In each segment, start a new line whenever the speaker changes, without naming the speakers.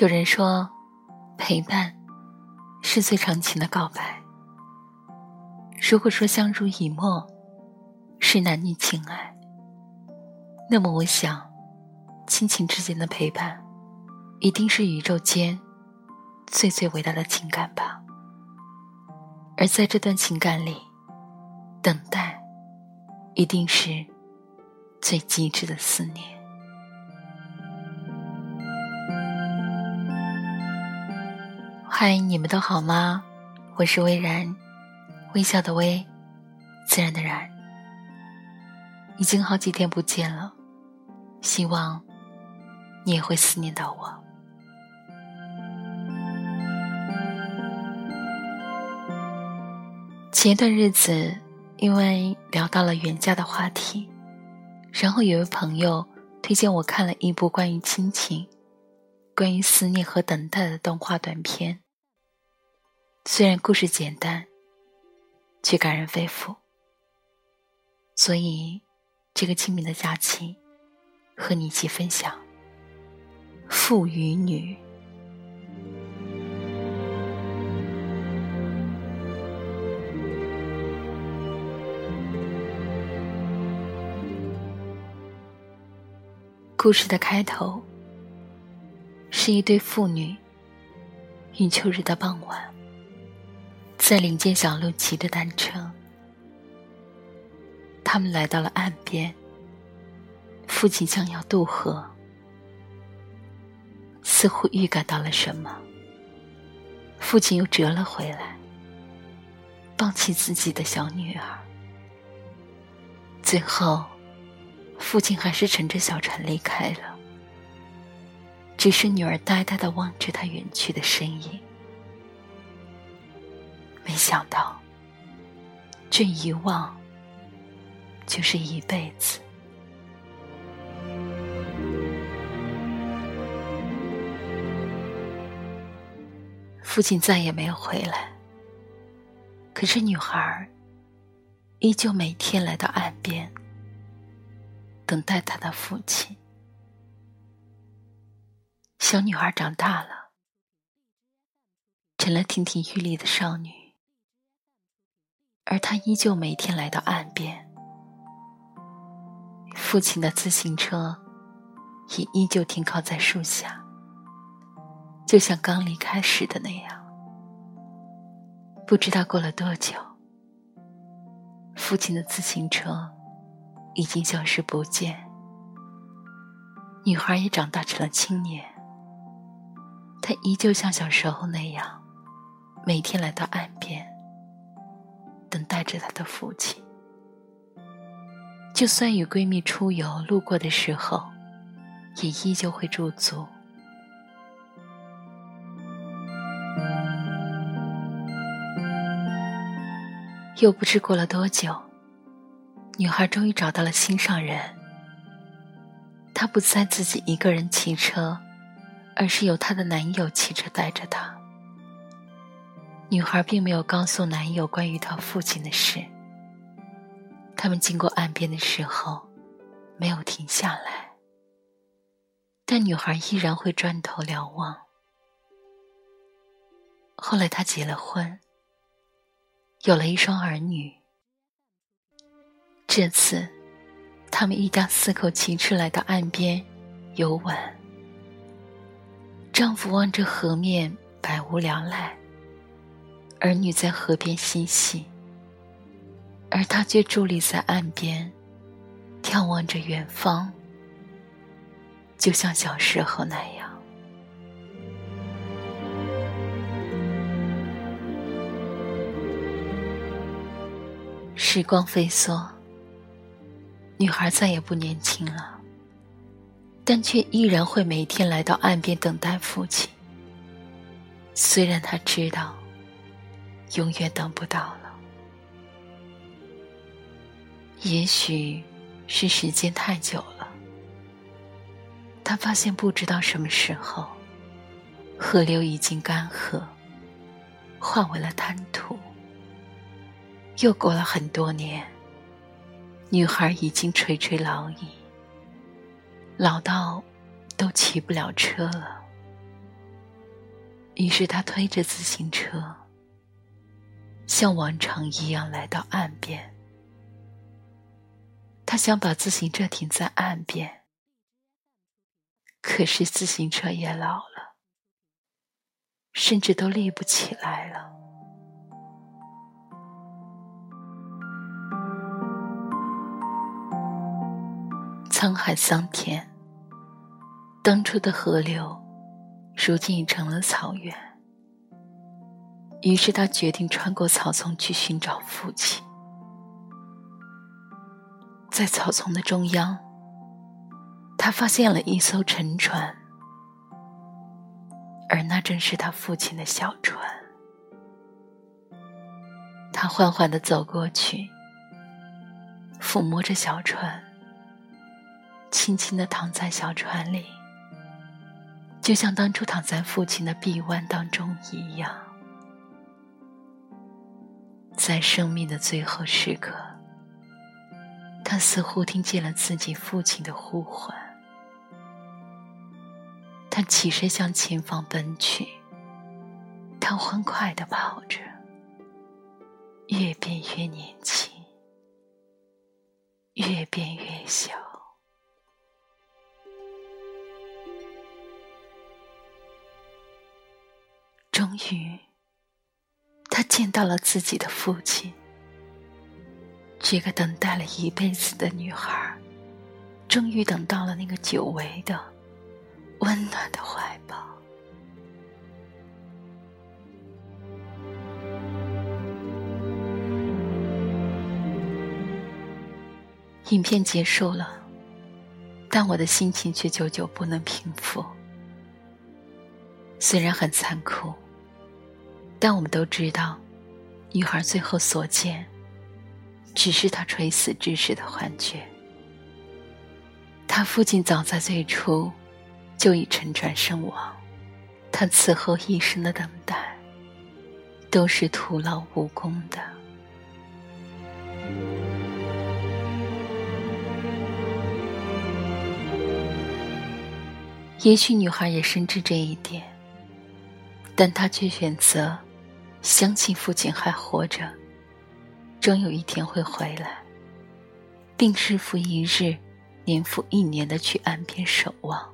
有人说，陪伴是最长情的告白。如果说相濡以沫是男女情爱，那么我想，亲情之间的陪伴，一定是宇宙间最最伟大的情感吧。而在这段情感里，等待一定是最极致的思念。嗨，你们都好吗？我是微然，微笑的微，自然的然。已经好几天不见了，希望你也会思念到我。前一段日子，因为聊到了远嫁的话题，然后有位朋友推荐我看了一部关于亲情、关于思念和等待的动画短片。虽然故事简单，却感人肺腑。所以，这个清明的假期，和你一起分享父与女。故事的开头是一对父女，与秋日的傍晚，在林间小路骑着单车，他们来到了岸边。父亲将要渡河，似乎预感到了什么，父亲又折了回来，抱起自己的小女儿，最后。父亲还是乘着小船离开了，只是女儿呆呆的望着他远去的身影。没想到，这一望就是一辈子。父亲再也没有回来，可是女孩依旧每天来到岸边。等待他的父亲。小女孩长大了，成了亭亭玉立的少女，而他依旧每天来到岸边。父亲的自行车也依旧停靠在树下，就像刚离开时的那样。不知道过了多久，父亲的自行车。已经消失不见，女孩也长大成了青年。她依旧像小时候那样，每天来到岸边，带着她的父亲。就算与闺蜜出游路过的时候，也依旧会驻足。又不知过了多久。女孩终于找到了心上人。她不再自己一个人骑车，而是由她的男友骑车带着她。女孩并没有告诉男友关于她父亲的事。他们经过岸边的时候，没有停下来，但女孩依然会转头瞭望。后来，她结了婚，有了一双儿女。这次，他们一家四口骑车来到岸边游玩。丈夫望着河面，百无聊赖；儿女在河边嬉戏，而他却伫立在岸边，眺望着远方，就像小时候那样。时光飞梭。女孩再也不年轻了，但却依然会每天来到岸边等待父亲。虽然她知道，永远等不到了。也许是时间太久了，他发现不知道什么时候，河流已经干涸，化为了滩涂。又过了很多年。女孩已经垂垂老矣，老到都骑不了车了。于是他推着自行车，像往常一样来到岸边。他想把自行车停在岸边，可是自行车也老了，甚至都立不起来了。沧海桑田，当初的河流，如今已成了草原。于是他决定穿过草丛去寻找父亲。在草丛的中央，他发现了一艘沉船，而那正是他父亲的小船。他缓缓的走过去，抚摸着小船，轻轻的躺在小船里，就像当初躺在父亲的臂弯当中一样。在生命的最后时刻。他似乎听见了自己父亲的呼唤，他起身向前方奔去。他欢快的跑着，越变越年轻，越变越小。终于，见到了自己的父亲。这个等待了一辈子的女孩，终于等到了那个久违的、温暖的怀抱。影片结束了，但我的心情却久久不能平复。虽然很残酷，但我们都知道，女孩最后所见。只是她垂死之时的幻觉。他父亲早在最初就已沉船身亡，他此后一生的等待都是徒劳无功的。也许女孩也深知这一点，但她却选择相信父亲还活着。终有一天会回来，并日复一日、年复一年的去岸边守望。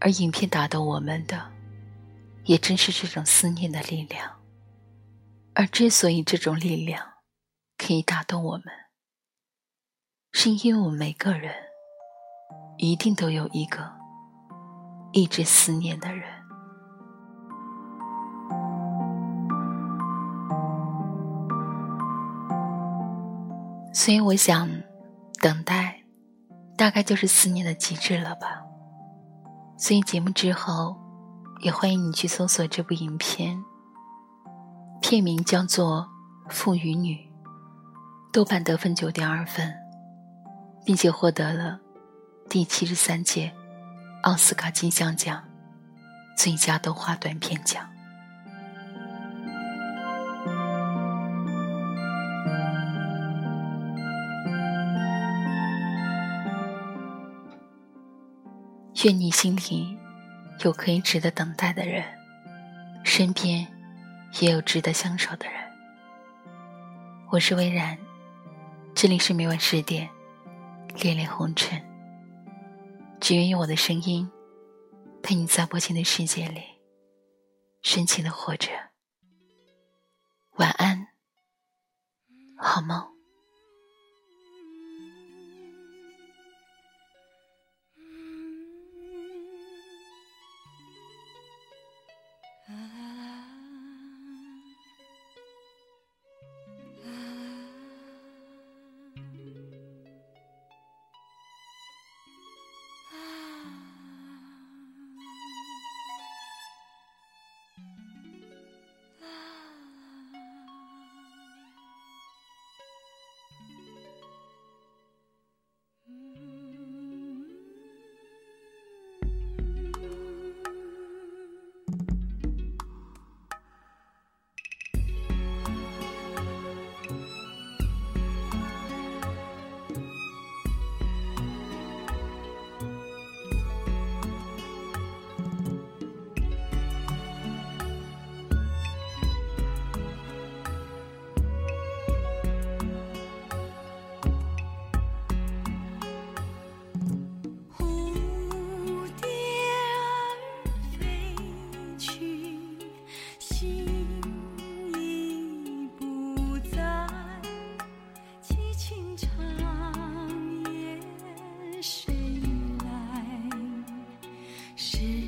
而影片打动我们的，也正是这种思念的力量。而之所以这种力量可以打动我们，是因为我们每个人一定都有一个一直思念的人。所以我想，等待，大概就是思念的极致了吧。所以节目之后，也欢迎你去搜索这部影片，片名叫做《父与女》，豆瓣得分九点二分，并且获得了第七十三届奥斯卡金像奖最佳动画短片奖。愿你心里有可以值得等待的人，身边也有值得相守的人。我是微然，这里是每晚十点，恋恋红尘。只愿用我的声音陪你在薄情的世界里深情的活着。晚安，好梦。
是